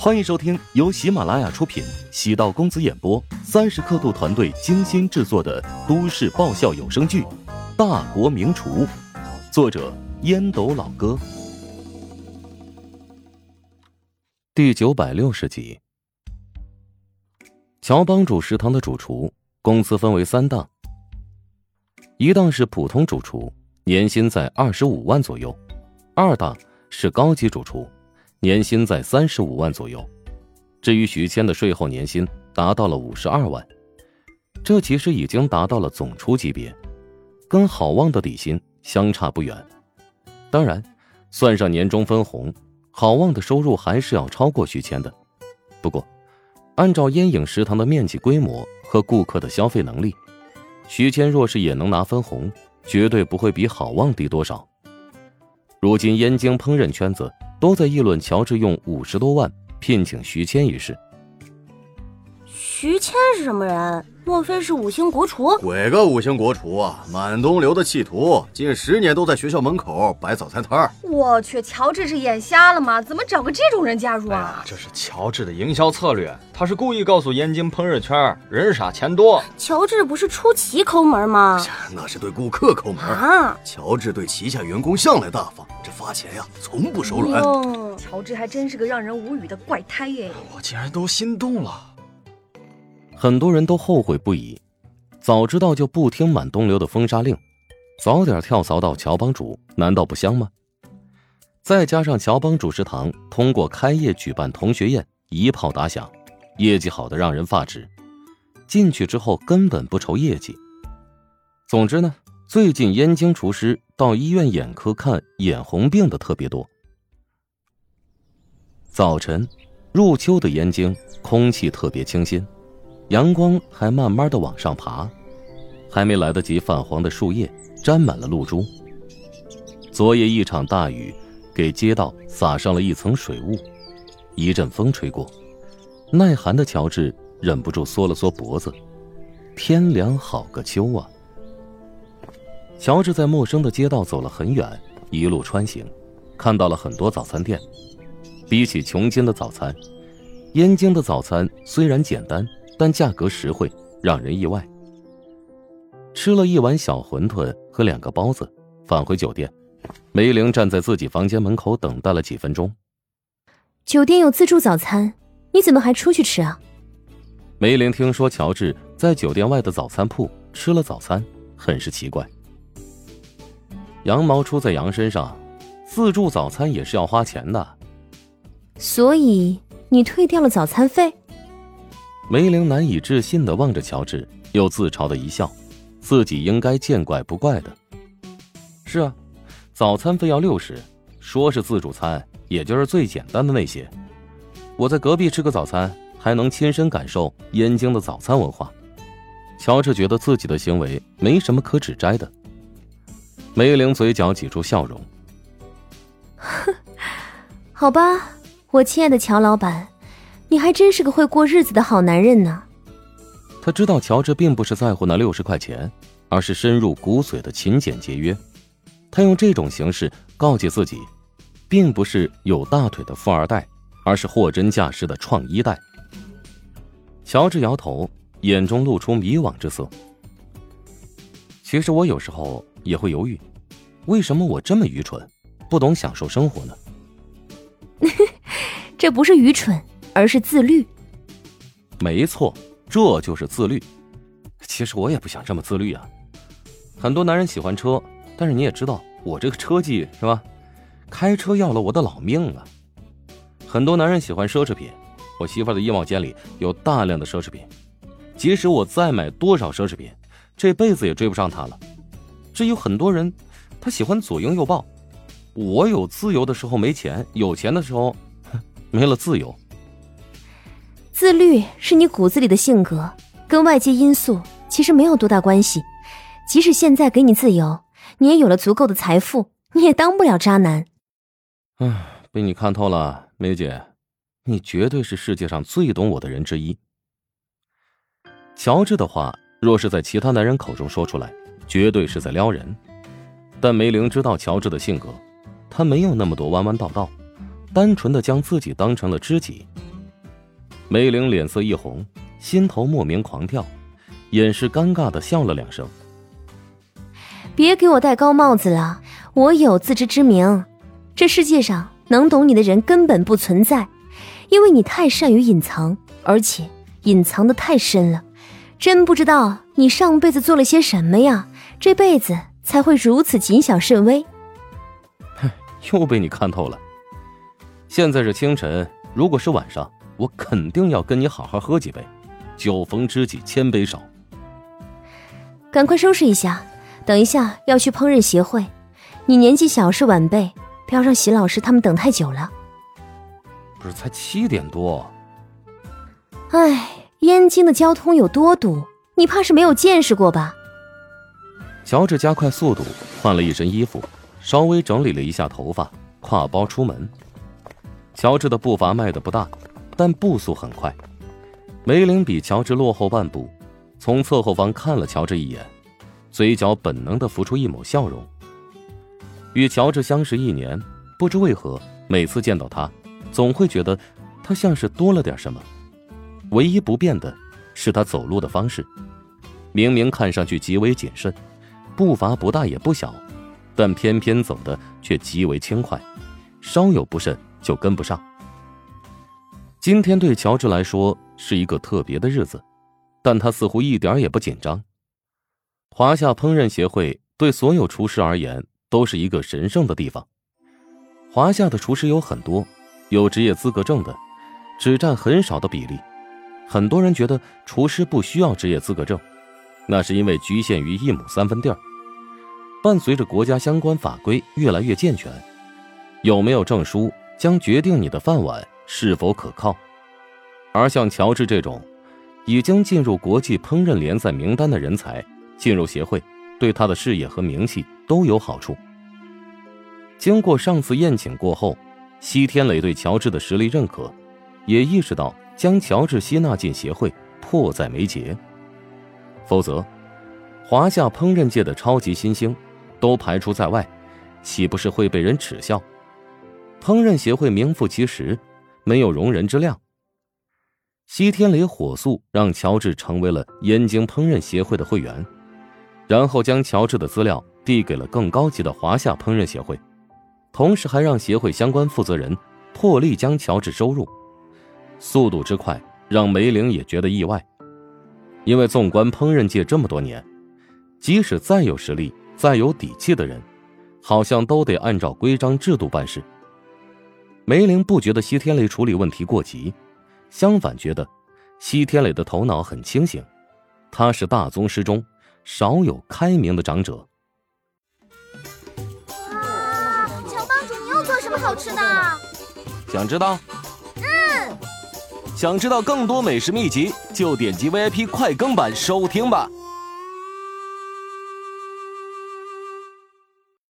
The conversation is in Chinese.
欢迎收听由喜马拉雅出品、喜道公子演播、三十刻度团队精心制作的都市爆笑有声剧《大国名厨》，作者烟斗老哥，第九百六十集。乔帮主食堂的主厨工资分为三档，一档是普通主厨，年薪在二十五万左右；二档是高级主厨。年薪在三十五万左右，至于徐谦的税后年薪达到了五十二万，这其实已经达到了总出级别，跟郝旺的底薪相差不远。当然，算上年终分红，郝旺的收入还是要超过徐谦的。不过，按照烟影食堂的面积规模和顾客的消费能力，徐谦若是也能拿分红，绝对不会比郝旺低多少。如今燕京烹饪圈子。都在议论乔治用五十多万聘请徐谦一事。徐谦是什么人？莫非是五星国厨？鬼个五星国厨啊！满东流的弃徒，近十年都在学校门口摆早餐摊儿。我去，乔治是眼瞎了吗？怎么找个这种人加入啊？这是乔治的营销策略，他是故意告诉燕京烹饪圈人傻钱多。乔治不是出奇抠门吗？那是对顾客抠门啊！乔治对旗下员工向来大方，这发钱呀从不手软。乔治还真是个让人无语的怪胎耶！我竟然都心动了。很多人都后悔不已，早知道就不听满东流的封杀令，早点跳槽到乔帮主，难道不香吗？再加上乔帮主食堂通过开业举办同学宴一炮打响，业绩好的让人发指，进去之后根本不愁业绩。总之呢，最近燕京厨师到医院眼科看眼红病的特别多。早晨，入秋的燕京空气特别清新。阳光还慢慢的往上爬，还没来得及泛黄的树叶沾满了露珠。昨夜一场大雨，给街道撒上了一层水雾。一阵风吹过，耐寒的乔治忍不住缩了缩脖子。天凉好个秋啊！乔治在陌生的街道走了很远，一路穿行，看到了很多早餐店。比起琼京的早餐，燕京的早餐虽然简单。但价格实惠，让人意外。吃了一碗小馄饨和两个包子，返回酒店，梅玲站在自己房间门口等待了几分钟。酒店有自助早餐，你怎么还出去吃啊？梅玲听说乔治在酒店外的早餐铺吃了早餐，很是奇怪。羊毛出在羊身上，自助早餐也是要花钱的。所以你退掉了早餐费？梅玲难以置信的望着乔治，又自嘲的一笑，自己应该见怪不怪的。是啊，早餐费要六十，说是自助餐，也就是最简单的那些。我在隔壁吃个早餐，还能亲身感受燕京的早餐文化。乔治觉得自己的行为没什么可指摘的。梅玲嘴角挤出笑容，哼，好吧，我亲爱的乔老板。你还真是个会过日子的好男人呢。他知道乔治并不是在乎那六十块钱，而是深入骨髓的勤俭节约。他用这种形式告诫自己，并不是有大腿的富二代，而是货真价实的创一代。乔治摇头，眼中露出迷惘之色。其实我有时候也会犹豫，为什么我这么愚蠢，不懂享受生活呢？这不是愚蠢。而是自律，没错，这就是自律。其实我也不想这么自律啊。很多男人喜欢车，但是你也知道，我这个车技是吧？开车要了我的老命啊。很多男人喜欢奢侈品，我媳妇的衣帽间里有大量的奢侈品，即使我再买多少奢侈品，这辈子也追不上她了。至于很多人，他喜欢左拥右抱，我有自由的时候没钱，有钱的时候 没了自由。自律是你骨子里的性格，跟外界因素其实没有多大关系。即使现在给你自由，你也有了足够的财富，你也当不了渣男。唉，被你看透了，梅姐，你绝对是世界上最懂我的人之一。乔治的话，若是在其他男人口中说出来，绝对是在撩人。但梅玲知道乔治的性格，他没有那么多弯弯道道，单纯的将自己当成了知己。梅玲脸色一红，心头莫名狂跳，掩饰尴尬的笑了两声。别给我戴高帽子了，我有自知之明。这世界上能懂你的人根本不存在，因为你太善于隐藏，而且隐藏的太深了。真不知道你上辈子做了些什么呀，这辈子才会如此谨小慎微。哼，又被你看透了。现在是清晨，如果是晚上，我肯定要跟你好好喝几杯。酒逢知己千杯少。赶快收拾一下，等一下要去烹饪协会。你年纪小是晚辈，不要让席老师他们等太久了。不是才七点多。唉。燕京的交通有多堵？你怕是没有见识过吧？乔治加快速度，换了一身衣服，稍微整理了一下头发，挎包出门。乔治的步伐迈得不大，但步速很快。梅林比乔治落后半步，从侧后方看了乔治一眼，嘴角本能的浮出一抹笑容。与乔治相识一年，不知为何，每次见到他，总会觉得他像是多了点什么。唯一不变的是他走路的方式，明明看上去极为谨慎，步伐不大也不小，但偏偏走的却极为轻快，稍有不慎就跟不上。今天对乔治来说是一个特别的日子，但他似乎一点也不紧张。华夏烹饪协会对所有厨师而言都是一个神圣的地方。华夏的厨师有很多，有职业资格证的，只占很少的比例。很多人觉得厨师不需要职业资格证，那是因为局限于一亩三分地儿。伴随着国家相关法规越来越健全，有没有证书将决定你的饭碗是否可靠。而像乔治这种已经进入国际烹饪联赛名单的人才，进入协会对他的事业和名气都有好处。经过上次宴请过后，西天磊对乔治的实力认可，也意识到。将乔治吸纳进协会迫在眉睫，否则，华夏烹饪界的超级新星都排除在外，岂不是会被人耻笑？烹饪协会名副其实，没有容人之量。西天雷火速让乔治成为了燕京烹饪协会的会员，然后将乔治的资料递给了更高级的华夏烹饪协会，同时还让协会相关负责人破例将乔治收入。速度之快，让梅玲也觉得意外，因为纵观烹饪界这么多年，即使再有实力、再有底气的人，好像都得按照规章制度办事。梅玲不觉得西天磊处理问题过急，相反觉得西天磊的头脑很清醒，他是大宗师中少有开明的长者。哇，乔帮主，你又做什么好吃的？想知道？嗯想知道更多美食秘籍，就点击 VIP 快更版收听吧。